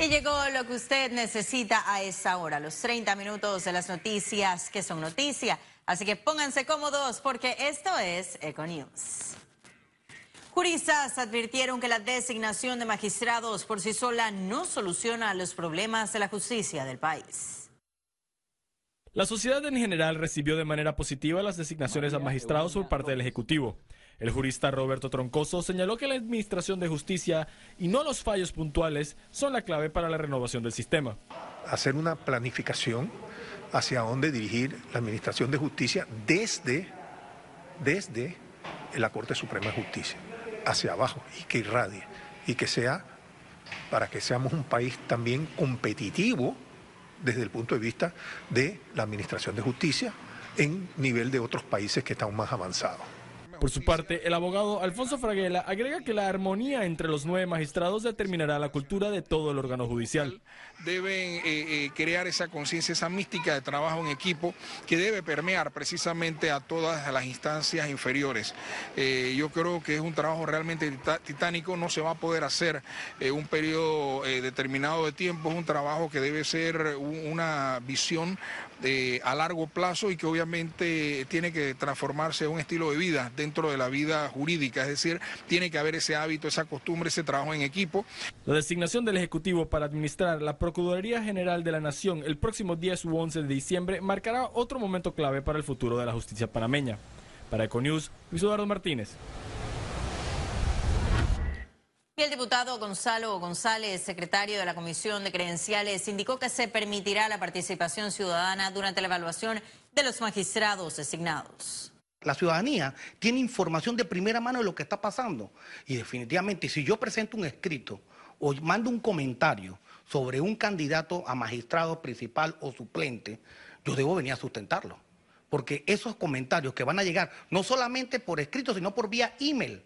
Y llegó lo que usted necesita a esa hora, los 30 minutos de las noticias que son noticia. Así que pónganse cómodos porque esto es Econews. Juristas advirtieron que la designación de magistrados por sí sola no soluciona los problemas de la justicia del país. La sociedad en general recibió de manera positiva las designaciones a magistrados por parte del Ejecutivo. El jurista Roberto Troncoso señaló que la Administración de Justicia y no los fallos puntuales son la clave para la renovación del sistema. Hacer una planificación hacia dónde dirigir la Administración de Justicia desde, desde la Corte Suprema de Justicia, hacia abajo, y que irradie, y que sea, para que seamos un país también competitivo desde el punto de vista de la Administración de Justicia en nivel de otros países que están más avanzados. Por su parte, el abogado Alfonso Fraguela agrega que la armonía entre los nueve magistrados determinará la cultura de todo el órgano judicial. Deben eh, eh, crear esa conciencia, esa mística de trabajo en equipo que debe permear precisamente a todas las instancias inferiores. Eh, yo creo que es un trabajo realmente titánico, no se va a poder hacer un periodo determinado de tiempo, es un trabajo que debe ser una visión a largo plazo y que obviamente tiene que transformarse en un estilo de vida dentro de la vida jurídica, es decir, tiene que haber ese hábito, esa costumbre, ese trabajo en equipo. La designación del Ejecutivo para administrar la Procuraduría General de la Nación el próximo 10 u 11 de diciembre marcará otro momento clave para el futuro de la justicia panameña. Para Econews, Luis Eduardo Martínez. El diputado Gonzalo González, secretario de la Comisión de Credenciales, indicó que se permitirá la participación ciudadana durante la evaluación de los magistrados designados. La ciudadanía tiene información de primera mano de lo que está pasando. Y definitivamente, si yo presento un escrito o mando un comentario sobre un candidato a magistrado principal o suplente, yo debo venir a sustentarlo. Porque esos comentarios que van a llegar, no solamente por escrito, sino por vía email,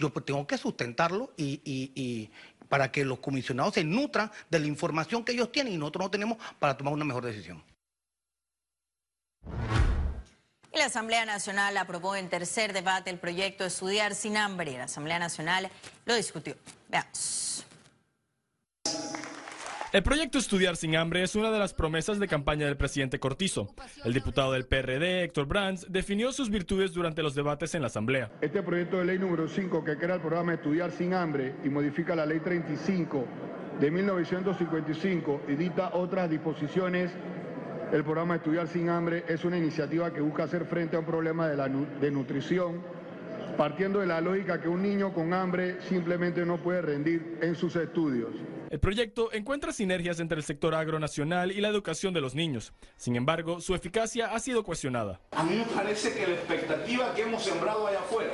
yo pues tengo que sustentarlo y, para que los comisionados se nutran de la información que ellos tienen y nosotros no tenemos para tomar una mejor decisión. Y la Asamblea Nacional aprobó en tercer debate el proyecto Estudiar sin hambre. La Asamblea Nacional lo discutió. Veamos. El proyecto Estudiar sin hambre es una de las promesas de campaña del presidente Cortizo. El diputado del PRD, Héctor Brands, definió sus virtudes durante los debates en la Asamblea. Este proyecto de ley número 5 que crea el programa Estudiar sin hambre y modifica la ley 35 de 1955 y dicta otras disposiciones el programa Estudiar sin hambre es una iniciativa que busca hacer frente a un problema de, la, de nutrición, partiendo de la lógica que un niño con hambre simplemente no puede rendir en sus estudios. El proyecto encuentra sinergias entre el sector agronacional y la educación de los niños. Sin embargo, su eficacia ha sido cuestionada. A mí me parece que la expectativa que hemos sembrado allá afuera,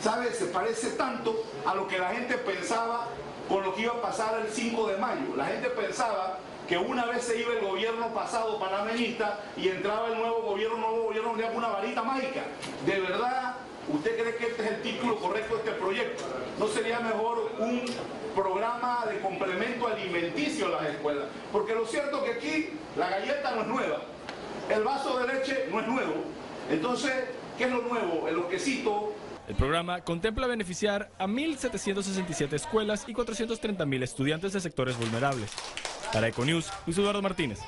¿sabes? Se parece tanto a lo que la gente pensaba con lo que iba a pasar el 5 de mayo. La gente pensaba que una vez se iba el gobierno pasado panameñista y entraba el nuevo gobierno, nuevo gobierno le una varita mágica. De verdad, ¿usted cree que este es el título correcto de este proyecto? ¿No sería mejor un programa de complemento alimenticio a las escuelas. Porque lo cierto es que aquí la galleta no es nueva, el vaso de leche no es nuevo. Entonces, ¿qué es lo nuevo? El quesito. El programa contempla beneficiar a 1.767 escuelas y 430.000 estudiantes de sectores vulnerables. Para Econews, Luis Eduardo Martínez.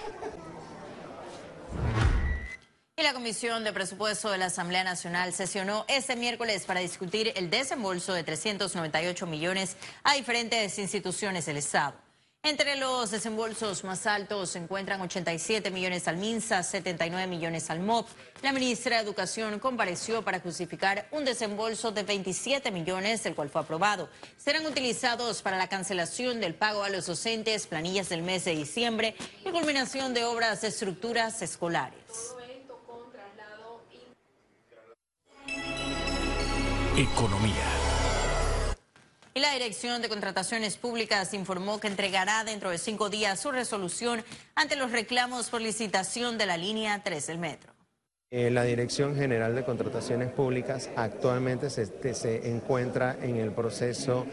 Y la Comisión de Presupuesto de la Asamblea Nacional sesionó este miércoles para discutir el desembolso de 398 millones a diferentes instituciones del Estado. Entre los desembolsos más altos se encuentran 87 millones al MINSA, 79 millones al MOP. La ministra de Educación compareció para justificar un desembolso de 27 millones, el cual fue aprobado. Serán utilizados para la cancelación del pago a los docentes, planillas del mes de diciembre y culminación de obras de estructuras escolares. Economía. Y la Dirección de Contrataciones Públicas informó que entregará dentro de cinco días su resolución ante los reclamos por licitación de la línea 3 del metro. Eh, la Dirección General de Contrataciones Públicas actualmente se, se, encuentra en el proceso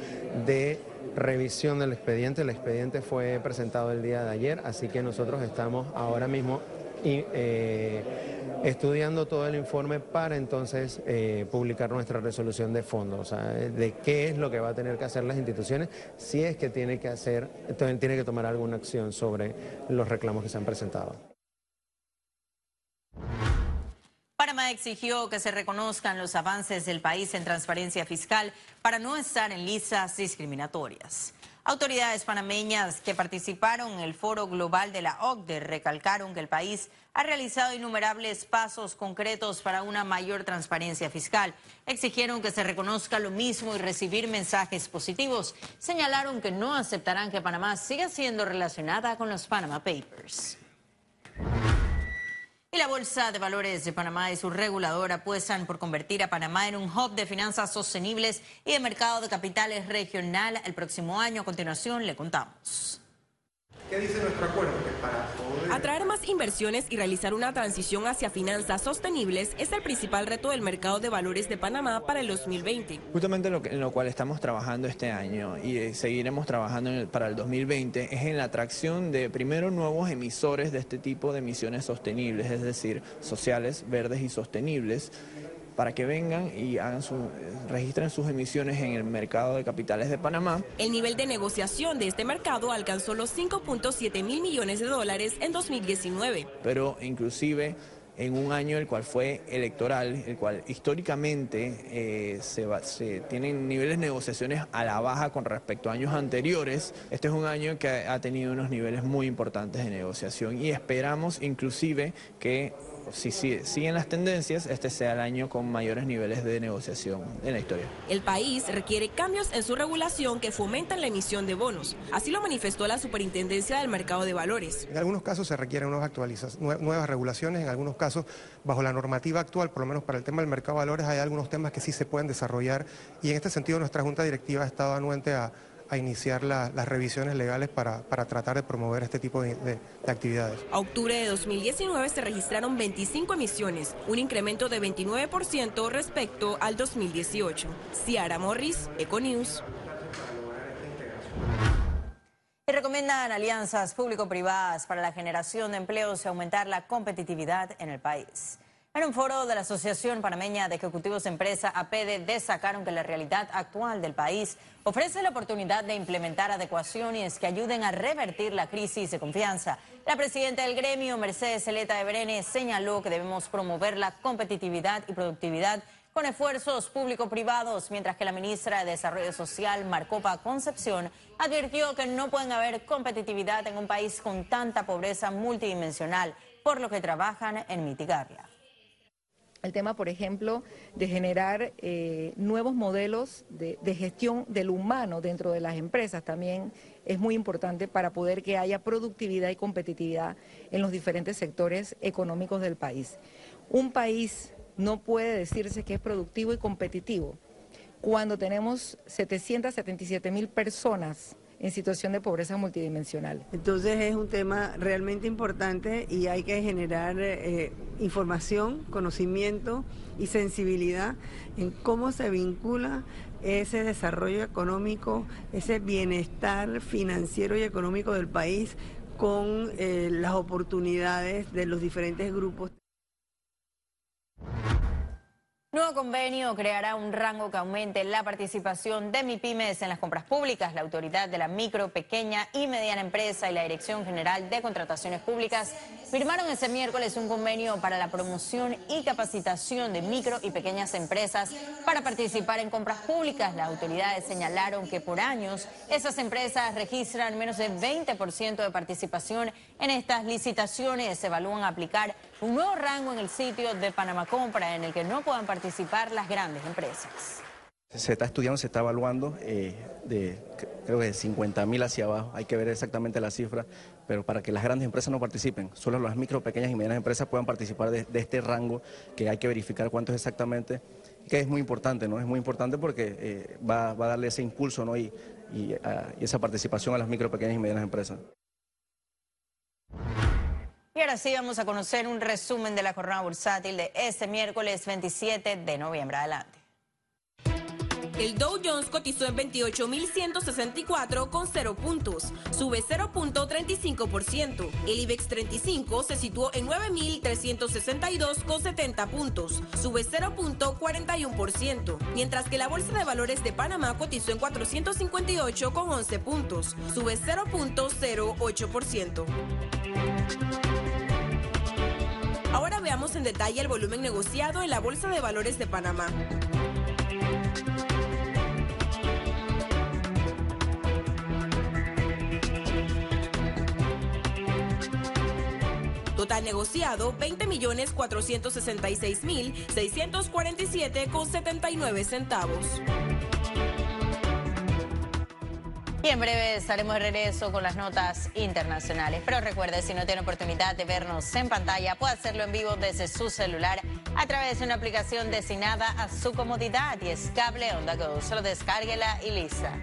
de revisión del expediente. El expediente fue presentado el día de ayer, así que nosotros estamos ahora mismo eh, estudiando todo el informe para entonces eh, publicar nuestra resolución de fondo, o sea, de qué es lo que va a tener que hacer las instituciones si es que tiene que hacer, tiene que tomar alguna acción sobre los reclamos que se han presentado. Panamá exigió que se reconozcan los avances del país en transparencia fiscal para no estar en listas discriminatorias. Autoridades panameñas que participaron en el foro global de la OCDE recalcaron que el país ha realizado innumerables pasos concretos para una mayor transparencia fiscal. Exigieron que se reconozca lo mismo y recibir mensajes positivos. Señalaron que no aceptarán que Panamá siga siendo relacionada con los Panama Papers. Y la Bolsa de Valores de Panamá y su regulador apuestan por convertir a Panamá en un hub de finanzas sostenibles y de mercado de capitales regional el próximo año. A continuación le contamos. ¿Qué dice nuestro acuerdo? para Atraer más inversiones y realizar una transición hacia finanzas sostenibles es el principal reto del mercado de valores de Panamá para el 2020. Justamente lo en lo cual estamos trabajando este año y eh, seguiremos trabajando para el 2020 es en la atracción de primero nuevos emisores de este tipo de emisiones sostenibles, es decir, sociales, verdes y sostenibles para que vengan y hagan su, registren sus emisiones en el mercado de capitales de Panamá. El nivel de negociación de este mercado alcanzó los 5.7 mil millones de dólares en 2019. Pero inclusive en un año el cual fue electoral, el cual históricamente eh, se, se, tienen niveles de negociaciones a la baja con respecto a años anteriores. Este es un año que ha tenido unos niveles muy importantes de negociación y esperamos inclusive que si, siguen las tendencias, este sea el año con mayores niveles de negociación en la historia. El país requiere cambios en su regulación que fomentan la emisión de bonos. Así lo manifestó la Superintendencia del Mercado de Valores. En algunos casos se requieren nuevas, nuevas regulaciones, en algunos casos bajo la normativa actual, por lo menos para el tema del mercado de valores, hay algunos temas que sí se pueden desarrollar y en este sentido nuestra Junta Directiva ha estado anuente a a iniciar las revisiones legales para, tratar de promover este tipo de, actividades. A octubre de 2019 se registraron 25 emisiones, un incremento de 29% respecto al 2018. Ciara Morris, Econews. Y recomiendan alianzas público-privadas para la generación de empleos y aumentar la competitividad en el país. En un foro de la Asociación Panameña de Ejecutivos de Empresa, APD, destacaron que la realidad actual del país ofrece la oportunidad de implementar adecuaciones que ayuden a revertir la crisis de confianza. La presidenta del gremio, Mercedes Celeta de señaló que debemos promover la competitividad y productividad con esfuerzos público-privados, mientras que la ministra de Desarrollo Social, Marcopa Concepción, advirtió que no pueden haber competitividad en un país con tanta pobreza multidimensional, por lo que trabajan en mitigarla el tema, por ejemplo, de generar eh, nuevos modelos de, gestión del humano dentro de las empresas también es muy importante para poder que haya productividad y competitividad en los diferentes sectores económicos del país. Un país no puede decirse que es productivo y competitivo cuando tenemos 777 mil personas en situación de pobreza multidimensional. Entonces es un tema realmente importante y hay que generar eh, información, conocimiento y sensibilidad en cómo se vincula ese desarrollo económico, ese bienestar financiero y económico del país con eh, las oportunidades de los diferentes grupos. Nuevo convenio creará un rango que aumente la participación de MIPIMES en las compras públicas. La autoridad de la micro, pequeña y mediana empresa y la Dirección General de Contrataciones Públicas firmaron ese miércoles un convenio para la promoción y capacitación de micro y pequeñas empresas para participar en compras públicas. Las autoridades señalaron que por años esas empresas registran menos de 20% de participación en estas licitaciones. Se evalúan aplicar un nuevo rango en el sitio de Panamá Compra en el que no puedan participar las grandes empresas. Se está estudiando, se está evaluando eh, de creo que de 50 mil hacia abajo, hay que ver exactamente la cifra, pero para que las grandes empresas no participen, solo las micro, pequeñas y medianas empresas puedan participar de, este rango que hay que verificar cuánto es exactamente, que es muy importante, ¿no? Es muy importante porque eh, va, a darle ese impulso ¿no? y, y esa participación a las micro, pequeñas y medianas empresas. Y ahora sí vamos a conocer un resumen de la jornada bursátil de este miércoles 27 de noviembre. Adelante. El Dow Jones cotizó en 28.164 con 0 puntos, sube 0.35%. El IBEX 35 se situó en 9.362 con 70 puntos, sube 0.41%, mientras que la Bolsa de Valores de Panamá cotizó en 458 con 11 puntos, sube 0.08%. En detalle el volumen negociado en la Bolsa de Valores de Panamá. Total negociado 20.466.647 con 79 centavos. Y en breve estaremos de regreso con las notas internacionales. Pero recuerde, si no tiene oportunidad de vernos en pantalla, puede hacerlo en vivo desde su celular a través de una aplicación designada a su comodidad y es cable onda go. Solo descárguela y lista.